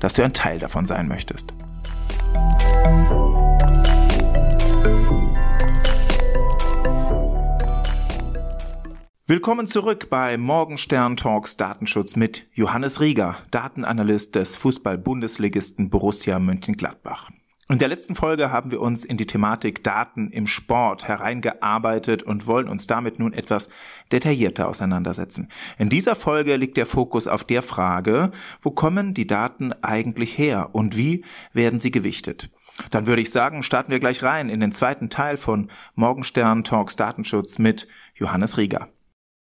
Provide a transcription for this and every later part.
dass du ein Teil davon sein möchtest. Willkommen zurück bei Morgenstern Talks Datenschutz mit Johannes Rieger, Datenanalyst des Fußball-Bundesligisten Borussia Mönchengladbach. In der letzten Folge haben wir uns in die Thematik Daten im Sport hereingearbeitet und wollen uns damit nun etwas detaillierter auseinandersetzen. In dieser Folge liegt der Fokus auf der Frage, wo kommen die Daten eigentlich her und wie werden sie gewichtet? Dann würde ich sagen, starten wir gleich rein in den zweiten Teil von Morgenstern Talks Datenschutz mit Johannes Rieger.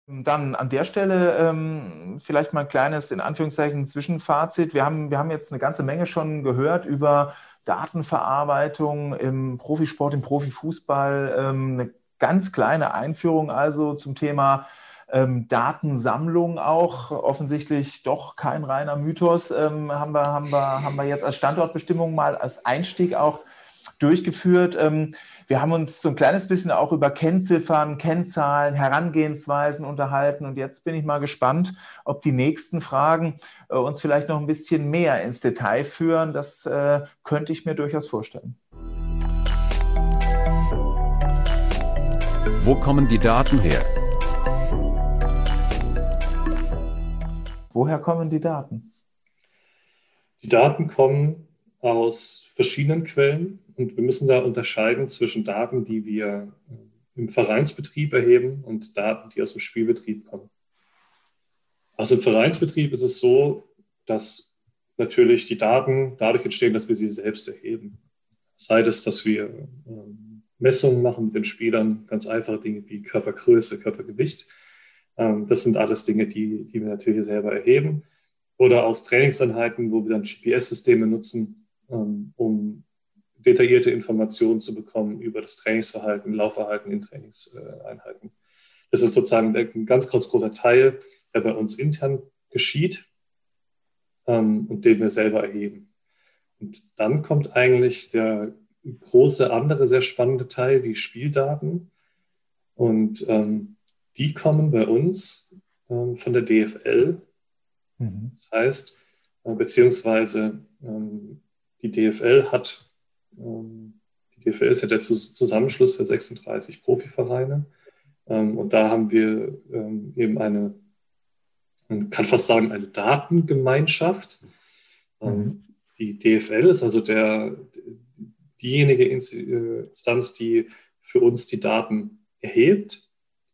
Dann an der Stelle ähm, vielleicht mal ein kleines, in Anführungszeichen, Zwischenfazit. Wir haben, wir haben jetzt eine ganze Menge schon gehört über Datenverarbeitung im Profisport, im Profifußball, ähm, eine ganz kleine Einführung also zum Thema ähm, Datensammlung auch, offensichtlich doch kein reiner Mythos, ähm, haben, wir, haben, wir, haben wir jetzt als Standortbestimmung mal als Einstieg auch durchgeführt. Wir haben uns so ein kleines bisschen auch über Kennziffern, Kennzahlen, Herangehensweisen unterhalten. Und jetzt bin ich mal gespannt, ob die nächsten Fragen äh, uns vielleicht noch ein bisschen mehr ins Detail führen. Das äh, könnte ich mir durchaus vorstellen. Wo kommen die Daten her? Woher kommen die Daten? Die Daten kommen aus verschiedenen Quellen und wir müssen da unterscheiden zwischen Daten, die wir äh, im Vereinsbetrieb erheben und Daten, die aus dem Spielbetrieb kommen. Aus dem Vereinsbetrieb ist es so, dass natürlich die Daten dadurch entstehen, dass wir sie selbst erheben. Sei es, dass wir ähm, Messungen machen mit den Spielern, ganz einfache Dinge wie Körpergröße, Körpergewicht. Ähm, das sind alles Dinge, die, die wir natürlich selber erheben. Oder aus Trainingseinheiten, wo wir dann GPS-Systeme nutzen, ähm, um detaillierte Informationen zu bekommen über das Trainingsverhalten, Laufverhalten in Trainingseinheiten. Das ist sozusagen ein ganz, ganz großer Teil, der bei uns intern geschieht ähm, und den wir selber erheben. Und dann kommt eigentlich der große andere, sehr spannende Teil, die Spieldaten. Und ähm, die kommen bei uns ähm, von der DFL. Mhm. Das heißt, äh, beziehungsweise ähm, die DFL hat, die DFL ist ja der Zusammenschluss der 36 Profivereine. Ähm, und da haben wir ähm, eben eine, man kann fast sagen, eine Datengemeinschaft. Mhm. Die DFL ist also der, diejenige äh, Instanz, die für uns die Daten erhebt,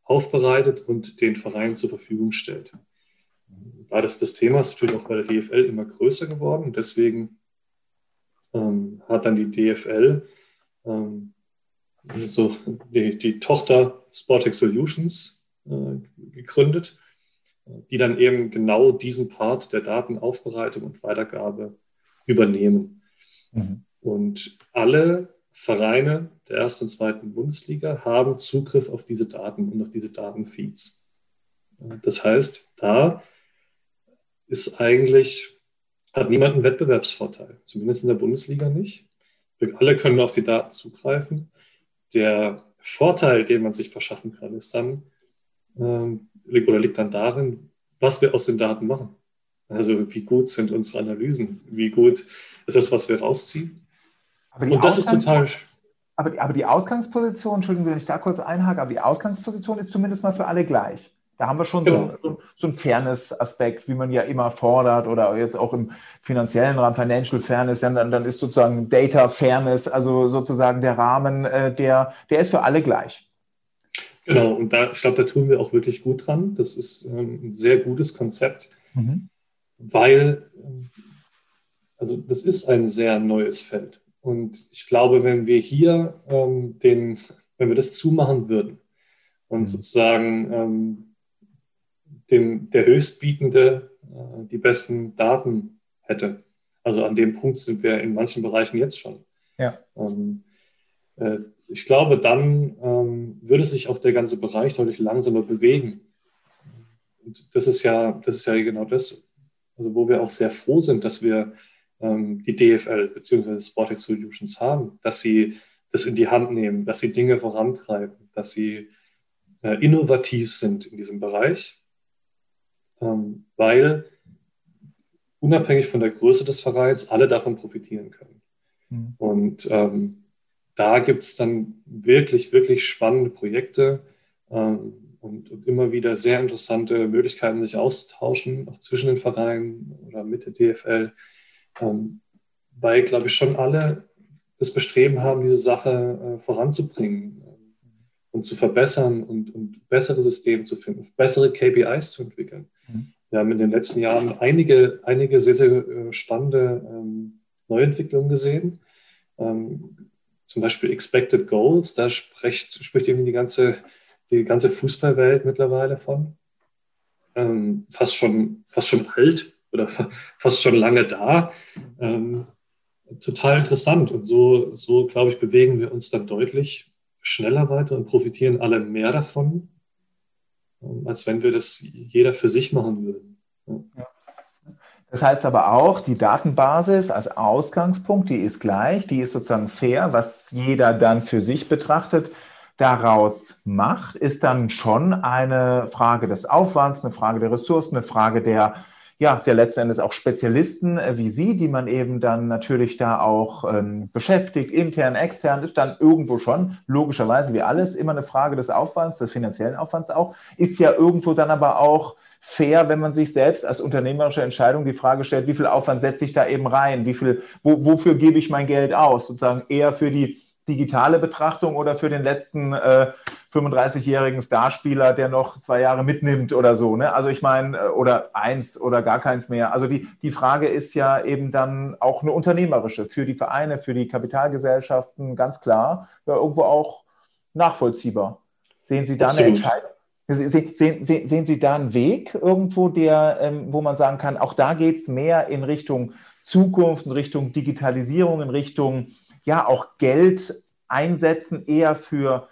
aufbereitet und den Vereinen zur Verfügung stellt. Da das, das Thema ist natürlich auch bei der DFL immer größer geworden deswegen ähm, hat dann die DFL ähm, so die, die, Tochter Sportec Solutions äh, gegründet, die dann eben genau diesen Part der Datenaufbereitung und Weitergabe übernehmen. Mhm. Und alle Vereine der ersten und zweiten Bundesliga haben Zugriff auf diese Daten und auf diese Datenfeeds. Das heißt, da ist eigentlich hat niemand einen Wettbewerbsvorteil, zumindest in der Bundesliga nicht. Wir alle können auf die Daten zugreifen. Der Vorteil, den man sich verschaffen kann, ist dann, ähm, oder liegt dann darin, was wir aus den Daten machen. Also wie gut sind unsere Analysen, wie gut ist das, was wir rausziehen. Und das ist total. Aber die, aber die Ausgangsposition, Entschuldigung, wenn ich da kurz einhake, aber die Ausgangsposition ist zumindest mal für alle gleich. Da haben wir schon genau. so, so, einen Fairness-Aspekt, wie man ja immer fordert oder jetzt auch im finanziellen Rahmen, Financial Fairness, dann, dann ist sozusagen Data Fairness, also sozusagen der Rahmen, äh, der, der ist für alle gleich. Genau, und da, ich glaube, da tun wir auch wirklich gut dran. Das ist ähm, ein sehr gutes Konzept, mhm. weil, ähm, also das ist ein sehr neues Feld. Und ich glaube, wenn wir hier ähm, den, wenn wir das zumachen würden und mhm. sozusagen ähm, dem, der Höchstbietende äh, die besten Daten hätte. Also an dem Punkt sind wir in manchen Bereichen jetzt schon. Ja. Ähm, äh, ich glaube, dann ähm, würde sich auch der ganze Bereich deutlich langsamer bewegen. Und das ist ja, das ist ja genau das, also wo wir auch sehr froh sind, dass wir ähm, die DFL bzw. Sporting Solutions haben, dass sie das in die Hand nehmen, dass sie Dinge vorantreiben, dass sie äh, innovativ sind in diesem Bereich, ähm, weil unabhängig von der Größe des Vereins alle davon profitieren können. Mhm. Und ähm, da gibt es dann wirklich, wirklich spannende Projekte ähm, und, und, immer wieder sehr interessante Möglichkeiten, sich auszutauschen, auch zwischen den Vereinen oder mit der DFL, ähm, weil, glaube ich, schon alle das Bestreben haben, diese Sache äh, voranzubringen und zu verbessern und, und, bessere Systeme zu finden, bessere KPIs zu entwickeln. Mhm. Wir haben in den letzten Jahren einige, einige sehr, sehr äh, spannende ähm, Neuentwicklungen gesehen. Ähm, zum Beispiel Expected Goals, da spricht, spricht irgendwie die ganze, die ganze Fußballwelt mittlerweile von. Ähm, fast, schon, fast schon alt oder fast schon lange da. Ähm, total interessant. Und so, so, glaube ich, bewegen wir uns dann deutlich schneller weiter und profitieren alle mehr davon, ähm, als wenn wir das jeder für sich machen würden. Das heißt aber auch, die Datenbasis als Ausgangspunkt, die ist gleich, die ist sozusagen fair, was jeder dann für sich betrachtet daraus macht, ist dann schon eine Frage des Aufwands, eine Frage der Ressourcen, eine Frage der ja, der letzten Endes auch Spezialisten äh, wie Sie, die man eben dann natürlich da auch ähm, beschäftigt, intern, extern, ist dann irgendwo schon, logischerweise wie alles, immer eine Frage des Aufwands, des finanziellen Aufwands auch, ist ja irgendwo dann aber auch fair, wenn man sich selbst als unternehmerische Entscheidung die Frage stellt, wie viel Aufwand setze ich da eben rein, wie viel, wo, wofür gebe ich mein Geld aus, sozusagen eher für die digitale Betrachtung oder für den letzten äh, 35-jährigen Starspieler, der noch zwei Jahre mitnimmt oder so. Ne? Also ich meine, äh, oder eins oder gar keins mehr. Also die, die Frage ist ja eben dann auch eine unternehmerische für die Vereine, für die Kapitalgesellschaften, ganz klar, ja, irgendwo auch nachvollziehbar. Sehen Sie da eine Entscheidung? Sehen, sehen, sehen, Sie da einen Weg irgendwo, der, ähm, wo man sagen kann, auch da geht es mehr in Richtung Zukunft, in Richtung Digitalisierung, in Richtung ja auch Geld einsetzen, eher für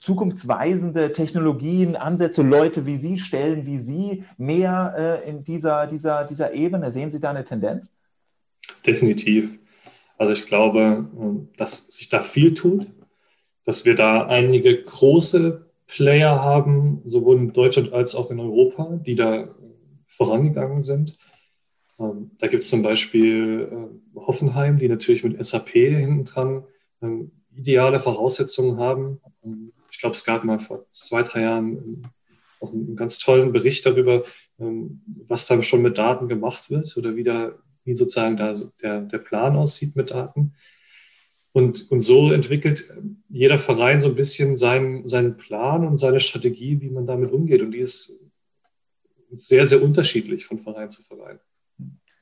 zukunftsweisende Technologien, Ansätze, Leute wie Sie, Stellen wie Sie mehr äh, in dieser, dieser, dieser Ebene? Sehen Sie da eine Tendenz? Definitiv. Also ich glaube, ähm, dass sich da viel tut, dass wir da einige große Player haben, sowohl in Deutschland als auch in Europa, die da vorangegangen sind. Ähm, da gibt es zum Beispiel äh, Hoffenheim, die natürlich mit SAP hinten dran ähm, ideale Voraussetzungen haben. Ich glaube, es gab mal vor zwei, drei Jahren auch einen ganz tollen Bericht darüber, was da schon mit Daten gemacht wird oder wie, da, wie sozusagen da der, der Plan aussieht mit Daten. Und, und so entwickelt jeder Verein so ein bisschen seinen, seinen Plan und seine Strategie, wie man damit umgeht. Und die ist sehr, sehr unterschiedlich von Verein zu Verein.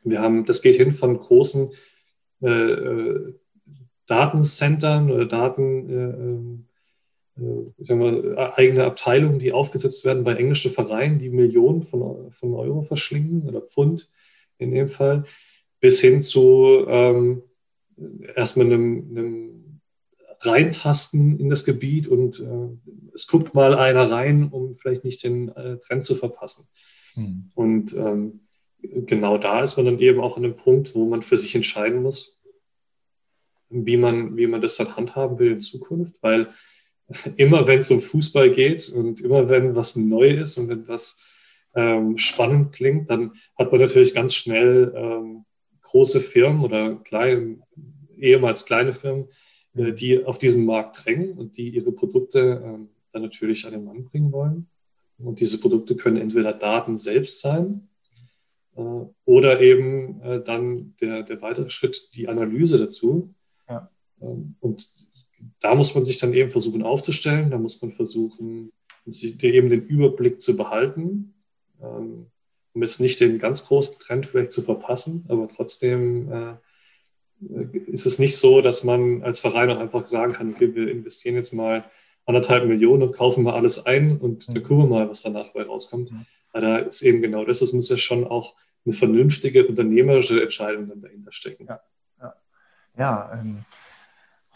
Wir haben, das geht hin von großen äh, äh Datencentern oder Daten, äh, äh, ich sag mal, eigene Abteilungen, die aufgesetzt werden bei englischen Vereinen, die Millionen von, von Euro verschlingen oder Pfund in dem Fall, bis hin zu ähm, erstmal einem, einem Reintasten in das Gebiet und äh, es guckt mal einer rein, um vielleicht nicht den äh, Trend zu verpassen. Hm. Und ähm, genau da ist man dann eben auch an einem Punkt, wo man für sich entscheiden muss, wie man, wie man das dann handhaben will in Zukunft, weil immer wenn es um Fußball geht und immer wenn was neu ist und wenn was ähm, spannend klingt, dann hat man natürlich ganz schnell ähm, große Firmen oder kleine, ehemals kleine Firmen, äh, die auf diesen Markt drängen und die ihre Produkte äh, dann natürlich an den Mann bringen wollen. Und diese Produkte können entweder Daten selbst sein, äh, oder eben äh, dann der, der weitere Schritt, die Analyse dazu. Ja. Ähm, und da muss man sich dann eben versuchen aufzustellen, da muss man versuchen, sich eben den Überblick zu behalten, ähm, um jetzt nicht den ganz großen Trend vielleicht zu verpassen, aber trotzdem äh, ist es nicht so, dass man als Verein auch einfach sagen kann, okay, wir investieren jetzt mal anderthalb Millionen und kaufen mal alles ein und mhm. dann gucken wir mal, was danach bei rauskommt. Mhm. Aber da ist eben genau das, es muss ja schon auch eine vernünftige unternehmerische Entscheidung dann dahinter stecken. Ja, ja. ja ähm,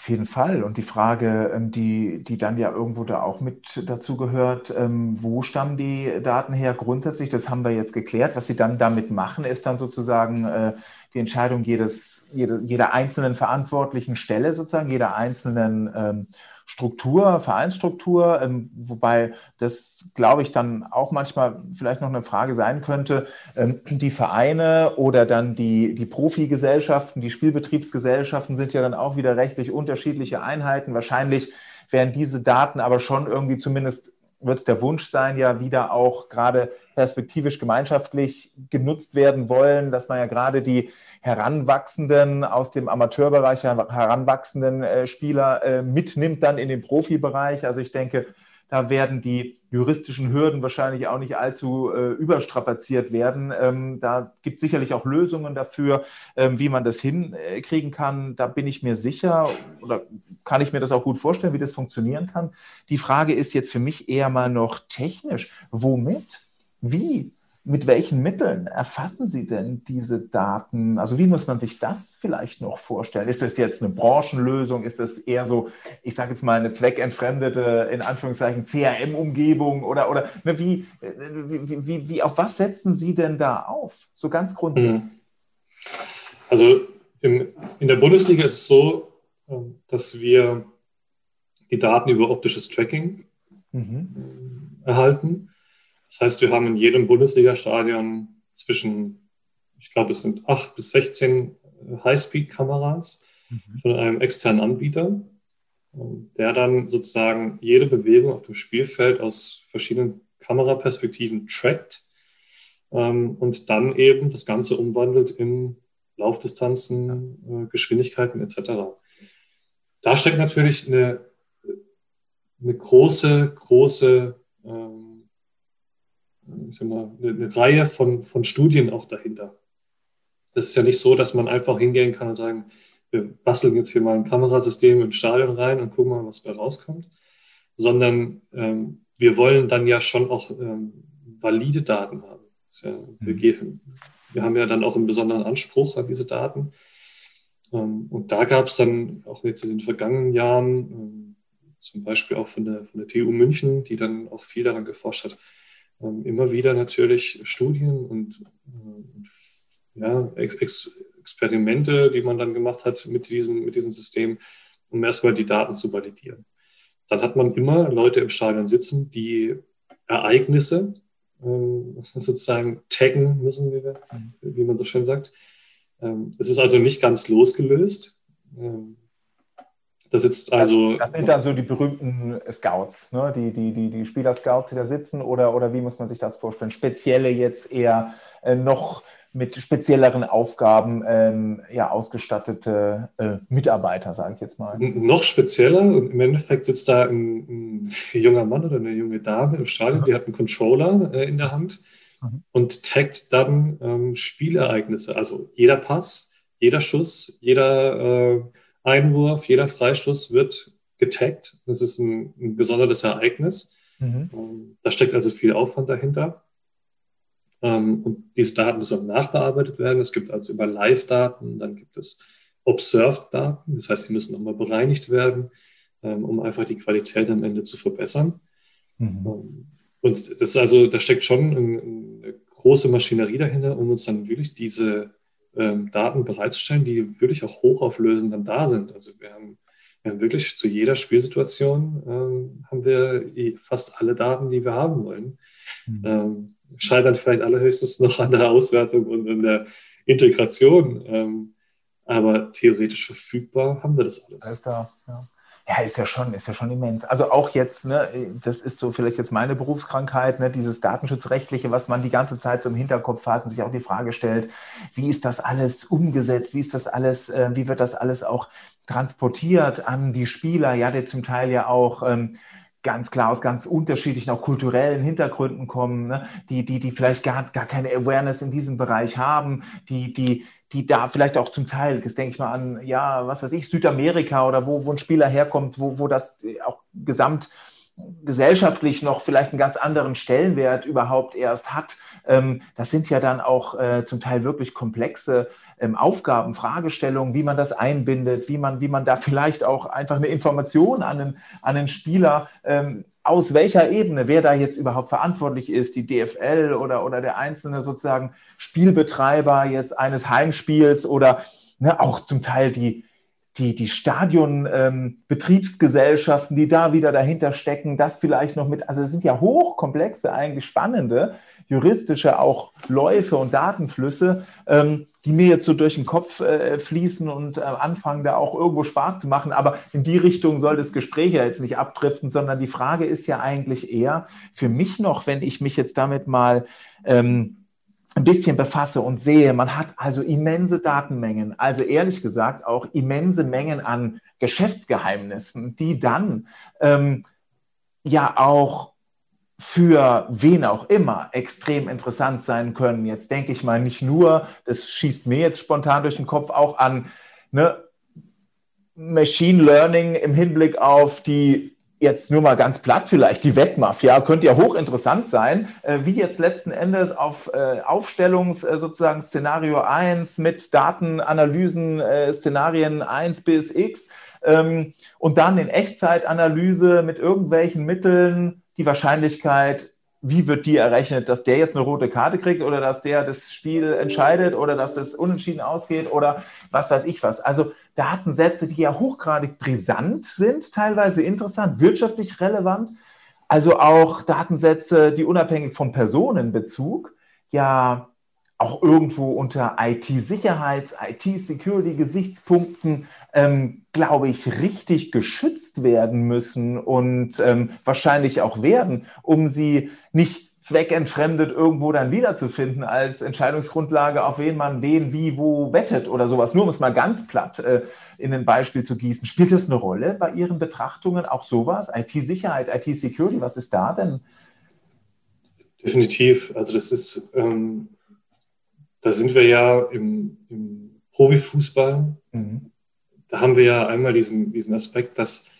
auf jeden Fall. Und die Frage, ähm, die, die dann ja irgendwo da auch mit dazu gehört, ähm, wo stammen die Daten her? Grundsätzlich, das haben wir jetzt geklärt. Was Sie dann damit machen, ist dann sozusagen äh, die Entscheidung jedes, jede, jeder einzelnen verantwortlichen Stelle, sozusagen, jeder einzelnen ähm, Struktur, Vereinsstruktur, ähm, wobei das, glaube ich, dann auch manchmal vielleicht noch eine Frage sein könnte, ähm, die Vereine oder dann die, die Profigesellschaften, die Spielbetriebsgesellschaften sind ja dann auch wieder rechtlich unterschiedliche Einheiten. Wahrscheinlich werden diese Daten aber schon irgendwie zumindest wird es der Wunsch sein, ja wieder auch gerade perspektivisch gemeinschaftlich genutzt werden wollen, dass man ja gerade die heranwachsenden aus dem Amateurbereich heranwachsenden äh, Spieler äh, mitnimmt dann in den Profibereich. Also ich denke, da werden die juristischen Hürden wahrscheinlich auch nicht allzu äh, überstrapaziert werden. Ähm, da gibt es sicherlich auch Lösungen dafür, ähm, wie man das hinkriegen kann. Da bin ich mir sicher oder kann ich mir das auch gut vorstellen, wie das funktionieren kann. Die Frage ist jetzt für mich eher mal noch technisch. Womit? Wie? Mit welchen Mitteln erfassen Sie denn diese Daten? Also wie muss man sich das vielleicht noch vorstellen? Ist das jetzt eine Branchenlösung? Ist das eher so, ich sage jetzt mal, eine zweckentfremdete, in Anführungszeichen, CRM-Umgebung? Oder, oder ne, wie, wie, wie, wie, auf was setzen Sie denn da auf? So ganz grundsätzlich. Mhm. Also im, in der Bundesliga ist es so, ähm, dass wir die Daten über optisches Tracking mhm. erhalten. Das heißt, wir haben in jedem Bundesliga-Stadion zwischen, ich glaube, es sind acht bis 16 Highspeed-Kameras mhm. von einem externen Anbieter, der dann sozusagen jede Bewegung auf dem Spielfeld aus verschiedenen Kameraperspektiven trackt ähm, und dann eben das Ganze umwandelt in Laufdistanzen, äh, Geschwindigkeiten etc. Da steckt natürlich eine, eine große, große ähm, ich sag mal, eine, eine Reihe von, von Studien auch dahinter. Es ist ja nicht so, dass man einfach hingehen kann und sagen, wir basteln jetzt hier mal ein Kamerasystem ins Stadion rein und gucken mal, was da rauskommt, sondern ähm, wir wollen dann ja schon auch ähm, valide Daten haben. Ja, wir, mhm. gehen, wir, haben ja dann auch einen besonderen Anspruch an diese Daten. Ähm, und da gab es dann auch jetzt in den vergangenen Jahren, ähm, zum Beispiel auch von der, von der TU München, die dann auch viel daran geforscht hat, immer wieder natürlich Studien und ja, Ex Experimente, die man dann gemacht hat mit diesem, mit diesem System, um erstmal die Daten zu validieren. Dann hat man immer Leute im Stadion sitzen, die Ereignisse ähm, sozusagen taggen müssen, wie, wir, wie, man so schön sagt. Ähm, es ist also nicht ganz losgelöst. Ähm, da sitzt also. Das sind dann so die berühmten Scouts, ne? die, die, die, die Spieler-Scouts, die da sitzen, oder, oder wie muss man sich das vorstellen? Spezielle jetzt eher äh, noch mit spezielleren Aufgaben ähm, ja, ausgestattete äh, Mitarbeiter, sage ich jetzt mal. Noch spezieller, und im Endeffekt sitzt da ein, ein, junger Mann oder eine junge Dame im Stadion, mhm. die hat einen Controller äh, in der Hand mhm. und taggt dann ähm, Spielereignisse, also jeder Pass, jeder Schuss, jeder äh, Einwurf, jeder Freistoß wird getaggt. Das ist ein, ein gesondertes Ereignis. Mhm. Ähm, da steckt also viel Aufwand dahinter. Ähm, und diese Daten müssen nachbearbeitet werden. Es gibt also über Live-Daten, dann gibt es Observed-Daten. Das heißt, die müssen nochmal bereinigt werden, ähm, um einfach die Qualität am Ende zu verbessern. Mhm. Und das ist also, da steckt schon eine große Maschinerie dahinter, um uns dann wirklich diese ähm, Daten bereitzustellen, die wirklich auch hochauflösend dann da sind. Also wir haben, wir haben wirklich zu jeder Spielsituation ähm, haben wir fast alle Daten, die wir haben wollen. Mhm. Ähm, scheitern vielleicht allerhöchstens noch an der Auswertung und an der Integration. Ähm, aber theoretisch verfügbar haben wir das alles. Alles da, ja. Ja, ist ja schon, ist ja schon immens. Also auch jetzt, ne, das ist so vielleicht jetzt meine Berufskrankheit, ne, dieses Datenschutzrechtliche, was man die ganze Zeit so im Hinterkopf hat und sich auch die Frage stellt, wie ist das alles umgesetzt, wie ist das alles, äh, wie wird das alles auch transportiert an die Spieler, ja, die zum Teil ja auch ähm, ganz klar aus ganz unterschiedlichen, auch kulturellen Hintergründen kommen, ne? die, die, die vielleicht gar, gar keine Awareness in diesem Bereich haben, die, die, die da vielleicht auch zum Teil, das denke ich mal an, ja, was weiß ich, Südamerika oder wo, wo ein Spieler herkommt, wo, wo das auch gesamt gesellschaftlich noch vielleicht einen ganz anderen Stellenwert überhaupt erst hat. Ähm, das sind ja dann auch äh, zum Teil wirklich komplexe ähm, Aufgaben, Fragestellungen, wie man das einbindet, wie man, wie man da vielleicht auch einfach eine Information an einen, an einen Spieler ähm, aus welcher Ebene, wer da jetzt überhaupt verantwortlich ist, die DFL oder, oder der einzelne sozusagen Spielbetreiber jetzt eines Heimspiels oder ne, auch zum Teil die, die, die Stadionbetriebsgesellschaften, ähm, die da wieder dahinter stecken, das vielleicht noch mit, also es sind ja hochkomplexe, eigentlich spannende juristische auch Läufe und Datenflüsse, ähm, die mir jetzt so durch den Kopf äh, fließen und äh, anfangen, da auch irgendwo Spaß zu machen. Aber in die Richtung soll das Gespräch ja jetzt nicht abdriften, sondern die Frage ist ja eigentlich eher für mich noch, wenn ich mich jetzt damit mal ähm, ein bisschen befasse und sehe, man hat also immense Datenmengen, also ehrlich gesagt auch immense Mengen an Geschäftsgeheimnissen, die dann ähm, ja auch für wen auch immer extrem interessant sein können. Jetzt denke ich mal nicht nur, das schießt mir jetzt spontan durch den Kopf, auch an ne, Machine Learning im Hinblick auf die jetzt nur mal ganz platt vielleicht, die Wettmafia, könnte ja hochinteressant sein, äh, wie jetzt letzten Endes auf äh, Aufstellungs äh, sozusagen Szenario 1 mit Datenanalysen, Szenarien 1 bis X ähm, und dann in Echtzeitanalyse mit irgendwelchen Mitteln die Wahrscheinlichkeit, wie wird die errechnet, dass der jetzt eine rote Karte kriegt oder dass der das Spiel entscheidet oder dass das unentschieden ausgeht oder was weiß ich was. Also Datensätze, die ja hochgradig brisant sind, teilweise interessant, wirtschaftlich relevant. Also auch Datensätze, die unabhängig vom Personenbezug ja auch irgendwo unter IT-Sicherheits-, IT-Security-Gesichtspunkten, ähm, glaube ich, richtig geschützt werden müssen und ähm, wahrscheinlich auch werden, um sie nicht zweckentfremdet irgendwo dann wiederzufinden als Entscheidungsgrundlage, auf wen man wen, wie, wo wettet oder sowas. Nur um es mal ganz platt äh, in ein Beispiel zu gießen. Spielt das eine Rolle bei Ihren Betrachtungen, auch sowas? IT-Sicherheit, IT-Security, was ist da denn? Definitiv. Also das ist... Ähm da sind wir ja im, im Profifußball. Mhm. Da haben wir ja einmal diesen, diesen Aspekt, dass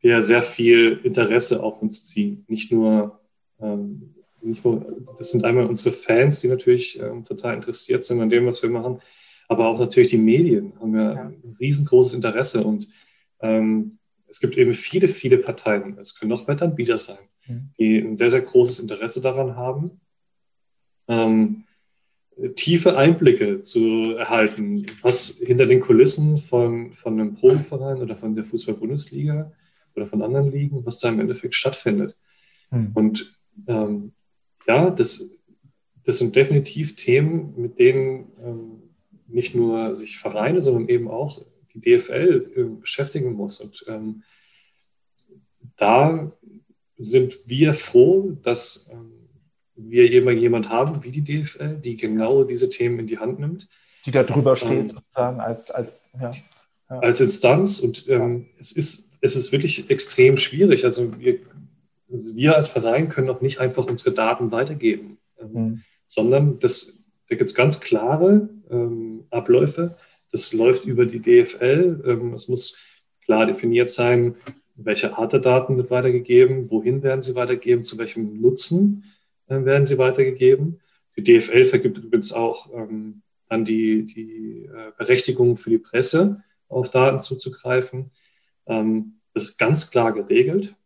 wir sehr viel Interesse auf uns ziehen. Nicht nur, ähm, nicht nur das sind einmal unsere Fans, die natürlich ähm, total interessiert sind an dem, was wir machen, aber auch natürlich die Medien haben ja, ja. ein riesengroßes Interesse und ähm, es gibt eben viele, viele Parteien, es können auch Wettanbieter sein, mhm. die ein sehr, sehr großes Interesse daran haben. Tiefe Einblicke zu erhalten, was hinter den Kulissen von, von einem Profiverein oder von der Fußball-Bundesliga oder von anderen Ligen, was da im Endeffekt stattfindet. Hm. Und ähm, ja, das, das sind definitiv Themen, mit denen ähm, nicht nur sich Vereine, sondern eben auch die DFL äh, beschäftigen muss. Und ähm, da sind wir froh, dass ähm, wir jemand haben wie die DFL, die genau diese Themen in die Hand nimmt. Die da drüber steht, ähm, sozusagen, als, als, ja, ja. als Instanz. Und ähm, es, ist, es ist wirklich extrem schwierig. Also wir, wir als Verein können auch nicht einfach unsere Daten weitergeben, ähm, mhm. sondern das, da gibt es ganz klare ähm, Abläufe. Das läuft über die DFL. Ähm, es muss klar definiert sein, welche Art der Daten wird weitergegeben, wohin werden sie weitergegeben, zu welchem Nutzen werden sie weitergegeben. Die DFL vergibt übrigens auch ähm, dann die, die äh, Berechtigung für die Presse, auf Daten zuzugreifen. Ähm, das ist ganz klar geregelt.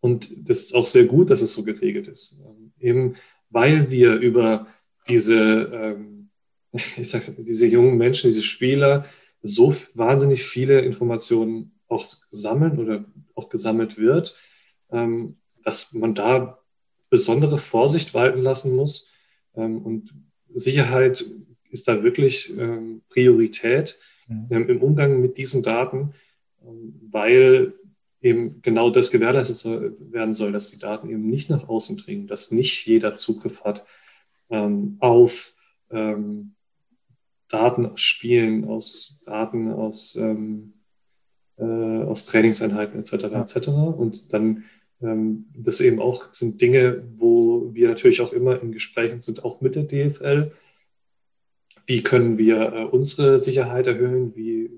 Und das ist auch sehr gut, dass es so geregelt ist. Ähm, eben weil wir über diese, ähm, ich sag, diese jungen Menschen, diese Spieler so wahnsinnig viele Informationen auch sammeln oder auch gesammelt wird, ähm, dass man da besondere Vorsicht walten lassen muss. Ähm, und Sicherheit ist da wirklich ähm, Priorität mhm. Ähm, im Umgang mit diesen Daten, weil eben genau das gewährleistet werden soll, dass die Daten eben nicht nach außen dringen, dass nicht jeder Zugriff hat auf Daten aus Spielen, aus Daten aus, äh, aus Trainingseinheiten etc. etc. Und dann ähm, das eben auch sind Dinge, wo wir natürlich auch immer in Gesprächen sind, auch mit der DFL. Wie können wir äh, unsere Sicherheit erhöhen? Wie, äh,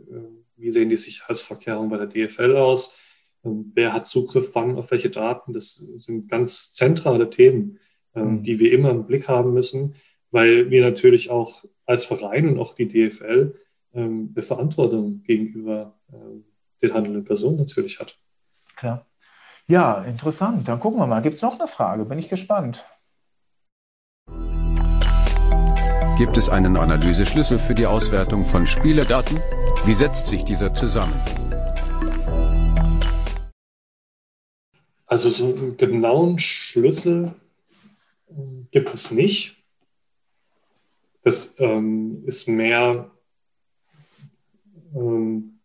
wie sehen die Sicherheitsvorkehrungen bei der DFL aus? ähm, wer hat Zugriff wann auf welche Daten. Das sind ganz zentrale Themen, ähm, mhm. die wir immer im Blick haben müssen, weil wir natürlich auch als Verein und auch die DFL ähm, eine Verantwortung gegenüber den handelnden Personen natürlich hat. Klar. Ja, interessant. Dann gucken wir mal. Gibt es noch eine Frage? Bin ich gespannt. Gibt es einen Analyseschlüssel für die Auswertung von Spielerdaten? Wie setzt sich dieser zusammen? Also so einen genauen Schlüssel gibt es nicht. Das ähm, ist mehr, ähm,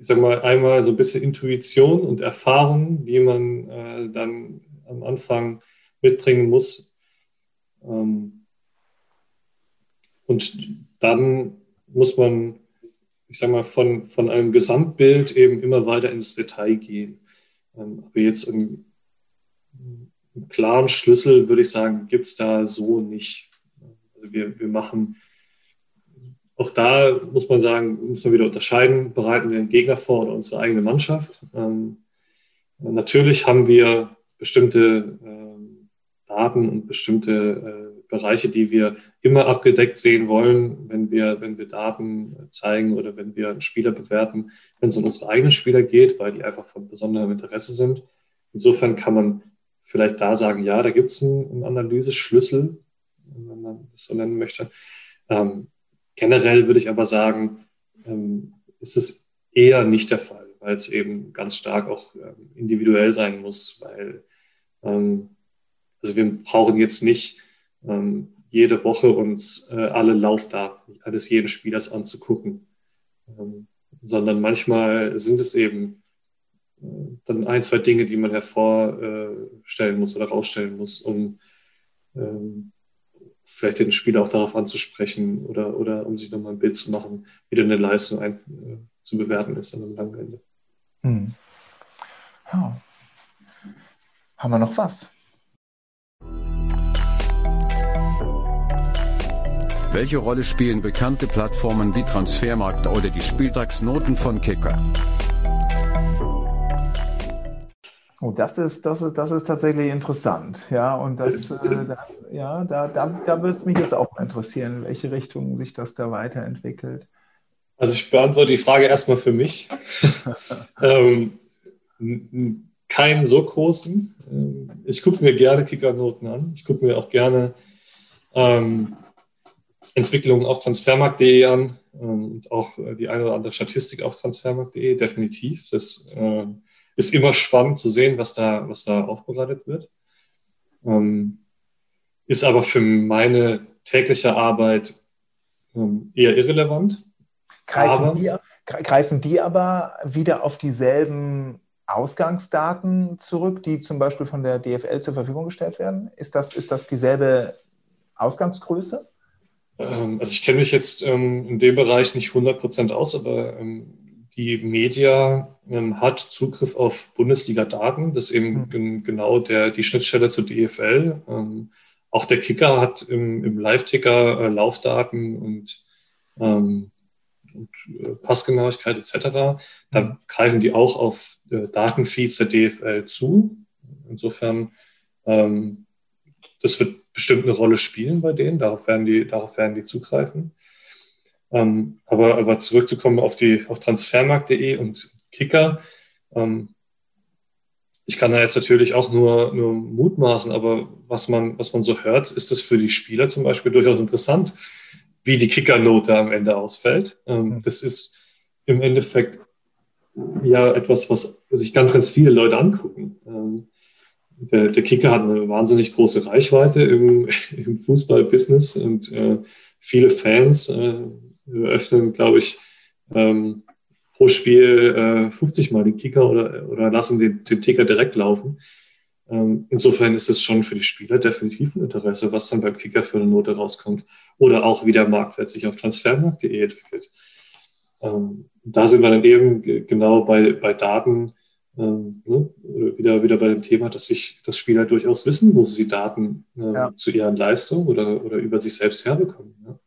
ich sag mal, einmal so ein bisschen Intuition und Erfahrung, die man äh, dann am Anfang mitbringen muss. Ähm, und dann muss man, ich sag mal, von, von einem Gesamtbild eben immer weiter ins Detail gehen. Ähm, aber jetzt einen, einen klaren Schlüssel, würde ich sagen, gibt es da so nicht. Also wir, wir machen, auch da muss man sagen, muss man wieder unterscheiden, bereiten wir einen Gegner vor oder unsere eigene Mannschaft. Ähm, natürlich haben wir bestimmte ähm, Daten und bestimmte äh, Bereiche, die wir immer abgedeckt sehen wollen, wenn wir, wenn wir Daten zeigen oder wenn wir einen Spieler bewerten, wenn es um unsere eigenen Spieler geht, weil die einfach von besonderem Interesse sind. Insofern kann man vielleicht da sagen, ja, da gibt es einen, einen Analyseschlüssel, wenn man das so nennen möchte. Ähm, generell würde ich aber sagen, ähm, ist es eher nicht der Fall, weil es eben ganz stark auch ähm, individuell sein muss, weil ähm, also wir brauchen jetzt nicht jede Woche uns äh, alle Laufdaten eines jeden Spielers anzugucken, sondern manchmal sind es eben äh, dann ein, zwei Dinge, die man hervorstellen muss oder rausstellen muss, um vielleicht den Spieler auch darauf anzusprechen oder, oder um sich nochmal ein Bild zu machen, wie denn eine Leistung ein, äh, zu bewerten ist an einem langen Ende. Hm. Ja. Haben wir noch was? Welche Rolle spielen bekannte Plattformen wie Transfermarkt oder die Spieltagsnoten von Kicker? Oh, das ist, das ist, das ist tatsächlich interessant. Ja, und das, äh, da, ja, da, da, da würde es mich jetzt auch mal interessieren, in welche Richtung sich das da weiterentwickelt. Also ich beantworte die Frage erstmal für mich. ähm, keinen so großen. Ähm, ich gucke mir gerne Kickernoten an. Ich gucke mir auch gerne ähm, Entwicklungen auf transfermarkt.de an ähm, und auch äh, die eine oder andere Statistik auf transfermarkt.de, definitiv. Das äh, ist immer spannend zu sehen, was da, was da aufbereitet wird. Ähm, ist aber für meine tägliche Arbeit ähm, eher irrelevant. Greifen, aber, die, greifen die aber wieder auf dieselben Ausgangsdaten zurück, die zum Beispiel von der DFL zur Verfügung gestellt werden? Ist das, ist das dieselbe Ausgangsgröße? Ähm, also ich kenne mich jetzt ähm, in dem Bereich nicht 100 Prozent aus, aber ähm, die Media hat Zugriff auf Bundesliga-Daten. Das ist eben mhm. genau der, die Schnittstelle zur DFL. auch der Kicker hat im, im Live-Ticker äh, Laufdaten und, und äh, Passgenauigkeit etc. Da mhm. greifen die auch auf äh, Datenfeeds der DFL zu. Insofern, das wird bestimmt eine Rolle spielen bei denen. Darauf werden die, darauf werden die zugreifen. Ähm, aber, aber zurückzukommen auf die auf transfermarkt.de und Kicker. Ähm, ich kann da jetzt natürlich auch nur, nur mutmaßen, aber was man, was man so hört, ist das für die Spieler zum Beispiel durchaus interessant, wie die Kickernote am Ende ausfällt. Ähm, das ist im Endeffekt ja etwas, was sich ganz, ganz viele Leute angucken. Ähm, der, der Kicker hat eine wahnsinnig große Reichweite im, im Fußballbusiness und äh, viele Fans äh, öffnen, glaube ich, ähm, pro Spiel äh, 50 Mal den Kicker oder, oder lassen den, den Ticker direkt laufen. Ähm, insofern ist es schon für die Spieler definitiv ein Interesse, was dann beim Kicker für eine Note rauskommt oder auch wie der Marktwert sich auf transfermarkt.de entwickelt. Ähm, da sind wir dann eben genau bei, bei Daten, ähm, ne, wieder, wieder bei dem Thema, dass sich das Spieler durchaus wissen, wo sie Daten äh, ja. zu ihren Leistungen oder, oder über sich selbst herbekommen. Ja.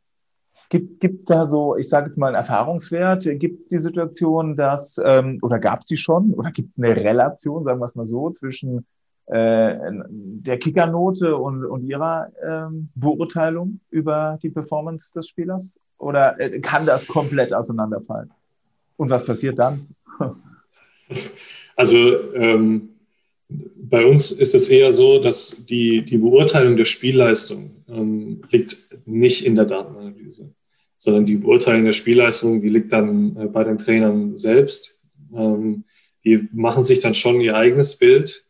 Gibt es da so, ich sage jetzt mal einen Erfahrungswert, gibt es die Situation, dass, ähm, oder gab es die schon, oder gibt es eine Relation, sagen wir es mal so, zwischen äh, der Kickernote und, und Ihrer ähm, Beurteilung über die Performance des Spielers? Oder äh, kann das komplett auseinanderfallen? Und was passiert dann? Also ähm, bei uns ist es eher so, dass die, die Beurteilung der Spielleistung ähm, liegt nicht in der Datenanalyse, sondern die Beurteilung der Spielleistung, die liegt dann äh, bei den Trainern selbst. Ähm, die machen sich dann schon ihr eigenes Bild.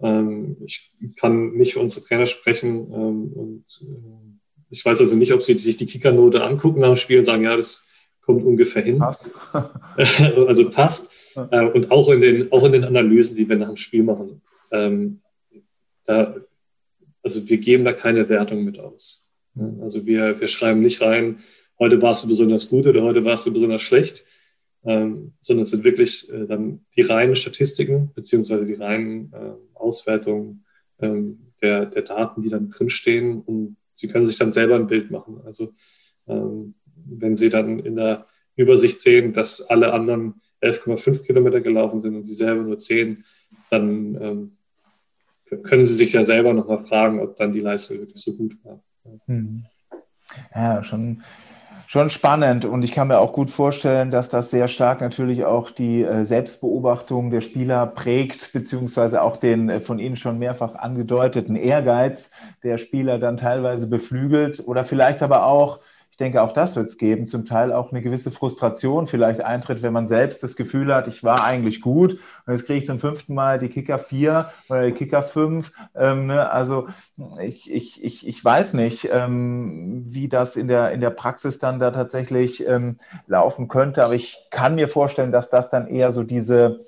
Ähm, ich kann nicht für unsere Trainer sprechen ähm, und äh, ich weiß also nicht, ob sie sich die Kickernote angucken nach dem Spiel und sagen, ja, das kommt ungefähr hin. Passt. also passt. Äh, und auch in, den, auch in den Analysen, die wir nach dem Spiel machen. Da, also wir geben da keine Wertung mit aus. Also wir, wir schreiben nicht rein, heute warst du besonders gut oder heute warst du besonders schlecht, ähm, sondern es sind wirklich äh, dann die reinen Statistiken beziehungsweise die reinen äh, Auswertungen ähm, der, der Daten, die dann drinstehen und sie können sich dann selber ein Bild machen. Also ähm, wenn sie dann in der Übersicht sehen, dass alle anderen 11,5 Kilometer gelaufen sind und sie selber nur 10, dann ähm, können sie sich ja selber nochmal fragen, ob dann die Leistung wirklich so gut war. Hm. Ja, schon, schon spannend. Und ich kann mir auch gut vorstellen, dass das sehr stark natürlich auch die äh, Selbstbeobachtung der Spieler prägt, beziehungsweise auch den äh, von Ihnen schon mehrfach angedeuteten Ehrgeiz der Spieler dann teilweise beflügelt oder vielleicht aber auch denke, auch das wird es geben, zum Teil auch eine gewisse Frustration vielleicht eintritt, wenn man selbst das Gefühl hat, ich war eigentlich gut und jetzt kriege ich zum fünften Mal die Kicker 4 oder die Kicker 5. Ähm, ne? Also ich, ich, ich, ich weiß nicht, ähm, wie das in der, in der Praxis dann da tatsächlich ähm, laufen könnte, aber ich kann mir vorstellen, dass das dann eher so diese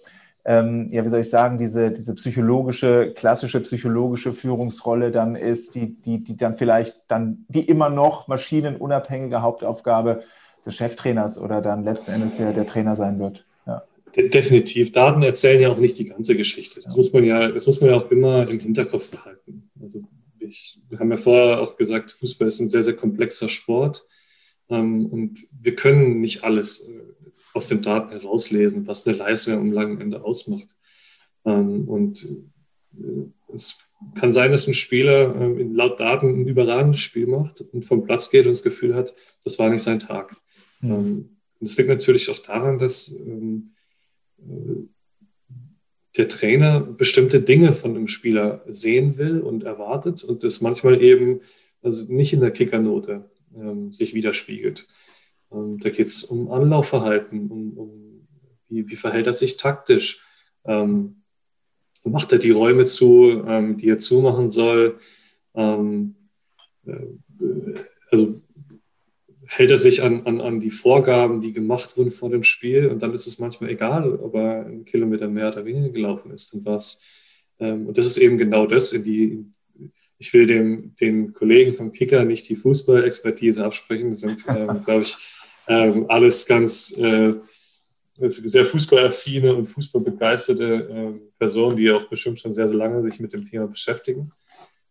ähm, ja, wie soll ich sagen, diese, diese psychologische, klassische psychologische Führungsrolle dann ist, die, die, die dann vielleicht dann die immer noch maschinenunabhängige Hauptaufgabe des Cheftrainers oder dann letzten Endes der, der Trainer sein wird. Ja. Definitiv. Daten erzählen ja auch nicht die ganze Geschichte. Das muss man ja, das muss man ja auch immer im Hinterkopf behalten. Also ich, wir haben ja vorher auch gesagt, Fußball ist ein sehr, sehr komplexer Sport. Ähm, und wir können nicht alles aus den Daten herauslesen, was eine Leistung am langen Ende ausmacht. Ähm, und äh, es kann sein, dass ein Spieler äh, laut Daten ein überragendes Spiel macht und vom Platz geht und das Gefühl hat, das war nicht sein Tag. Mhm. Ähm, das liegt natürlich auch daran, dass ähm, äh, der Trainer bestimmte Dinge von einem Spieler sehen will und erwartet und das manchmal eben also nicht in der Kickernote ähm, sich widerspiegelt. Ähm, da geht es um Anlaufverhalten, um, um wie, wie, verhält er sich taktisch. Ähm, macht er die Räume zu, ähm, die er zumachen soll? Ähm, äh, also hält er sich an, an, an die Vorgaben, die gemacht wurden vor dem Spiel und dann ist es manchmal egal, ob er einen Kilometer mehr oder weniger gelaufen ist. Und, was, ähm, und das ist eben genau das, in die, ich will dem, den Kollegen vom Kicker nicht die Fußballexpertise absprechen. Das sind, ähm, glaube ich, ähm, alles ganz äh, sehr fußballaffine und fußballbegeisterte äh, Personen, die auch bestimmt schon sehr, sehr lange sich mit dem Thema beschäftigen.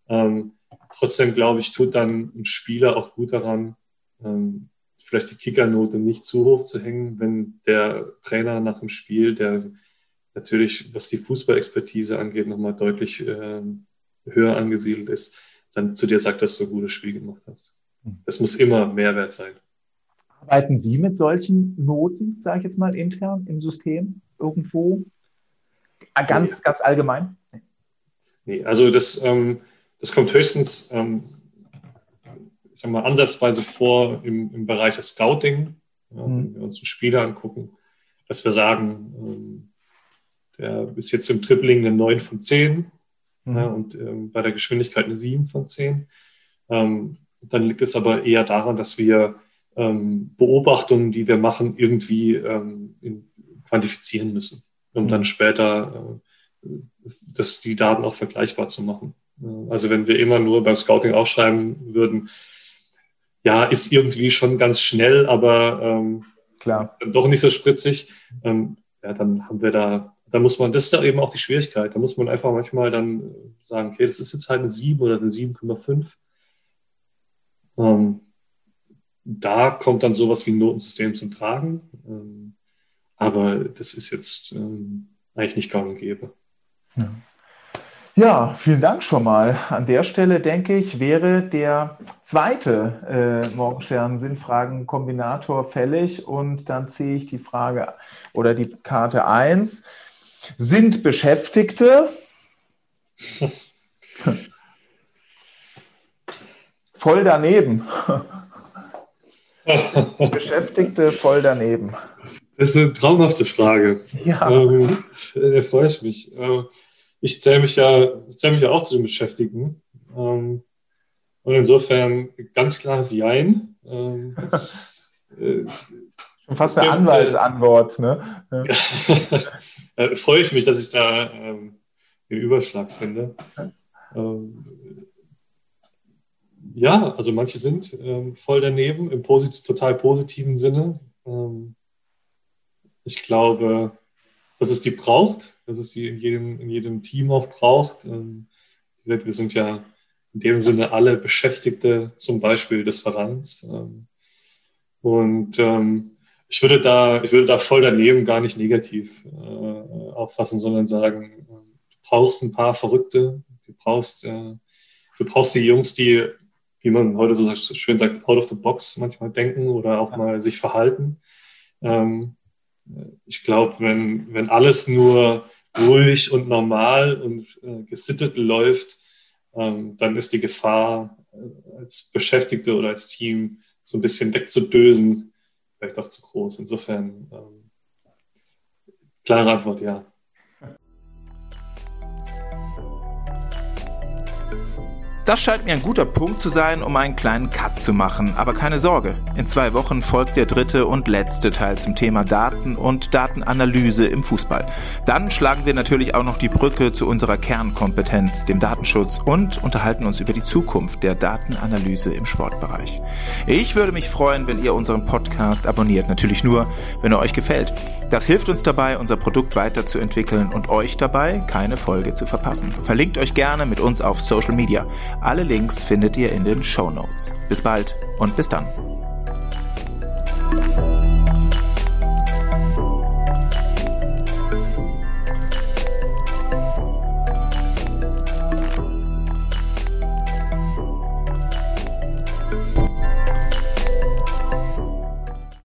Ähm, trotzdem, glaube ich, tut dann ein Spieler auch gut daran, ähm, vielleicht die Kickernote nicht zu hoch zu hängen, wenn der Trainer nach dem Spiel, der natürlich, was die Fußballexpertise angeht, nochmal deutlich äh, höher angesiedelt ist, dann zu dir sagt, dass du ein gutes Spiel gemacht hast. Hm. Das muss immer Mehrwert sein. Arbeiten Sie mit solchen Noten, sage ich jetzt mal, intern im System irgendwo? Ah, ganz, nee. ganz allgemein? Nee, also das, ähm, das kommt höchstens, ähm, ich sag mal, ansatzweise vor im, im Bereich des Scouting, ja, mhm. wenn wir uns einen Spieler angucken, dass wir sagen, ähm, der ist jetzt im Tripling eine 9 von 10 mhm. ja, und ähm, bei der Geschwindigkeit eine 7 von 10. Ähm, dann liegt es aber eher daran, dass wir ähm, Beobachtungen, die wir machen, irgendwie ähm, in, quantifizieren müssen, um dann mhm. später äh, das, die Daten auch vergleichbar zu machen. Also wenn wir immer nur beim Scouting aufschreiben würden, ja, ist irgendwie schon ganz schnell, aber ähm, Klar. dann doch nicht so spritzig, ähm, ja, dann haben wir da, da muss man, das ist da eben auch die Schwierigkeit, da muss man einfach manchmal dann sagen, okay, das ist jetzt halt eine 7 oder eine 7,5. Ähm, da kommt dann sowas wie ein Notensystem zum Tragen. Ähm, aber das ist jetzt ähm, eigentlich nicht gang und gäbe. Ja. Ja, vielen Dank schon mal. An der Stelle denke ich, wäre der zweite äh, Morgenstern-Sinnfragen-Kombinator fällig und dann ziehe ich die Frage oder die Karte 1. Sind Beschäftigte voll daneben? Beschäftigte voll daneben. Das ist eine traumhafte Frage. Ja. Ähm, da freue ich mich. Äh, ich zähle mich, ja, zähl mich ja auch zu den Beschäftigten. Ähm, und insofern ganz klares Jein. Ähm, äh, Schon fast eine Anwaltsantwort. Ne? Ja. äh, freue ich mich, dass ich da ähm, den Überschlag finde. Ähm, ja, also manche sind ähm, voll daneben im posit total positiven Sinne. Ähm, ich glaube, dass es die braucht, dass es die in jedem, in jedem Team auch braucht. Ähm, wir sind ja in dem Sinne alle Beschäftigte, zum Beispiel des Vereins. Ähm, und ähm, ich würde da, ich würde da voll daneben gar nicht negativ äh, auffassen, sondern sagen, äh, du brauchst ein paar Verrückte, du brauchst, äh, du brauchst die Jungs, die, wie man heute so schön sagt, out of the box manchmal denken oder auch mal sich verhalten. Ähm, ich glaube, wenn, wenn alles nur ruhig und normal und äh, gesittet läuft, ähm, dann ist die Gefahr, äh, als Beschäftigte oder als Team so ein bisschen wegzudösen, vielleicht auch zu groß. Insofern, ähm, klare Antwort, ja. Das scheint mir ein guter Punkt zu sein, um einen kleinen Cut zu machen. Aber keine Sorge, in zwei Wochen folgt der dritte und letzte Teil zum Thema Daten und Datenanalyse im Fußball. Dann schlagen wir natürlich auch noch die Brücke zu unserer Kernkompetenz, dem Datenschutz, und unterhalten uns über die Zukunft der Datenanalyse im Sportbereich. Ich würde mich freuen, wenn ihr unseren Podcast abonniert. Natürlich nur, wenn er euch gefällt. Das hilft uns dabei, unser Produkt weiterzuentwickeln und euch dabei, keine Folge zu verpassen. Verlinkt euch gerne mit uns auf Social Media. Alle Links findet ihr in den Show Notes. Bis bald und bis dann.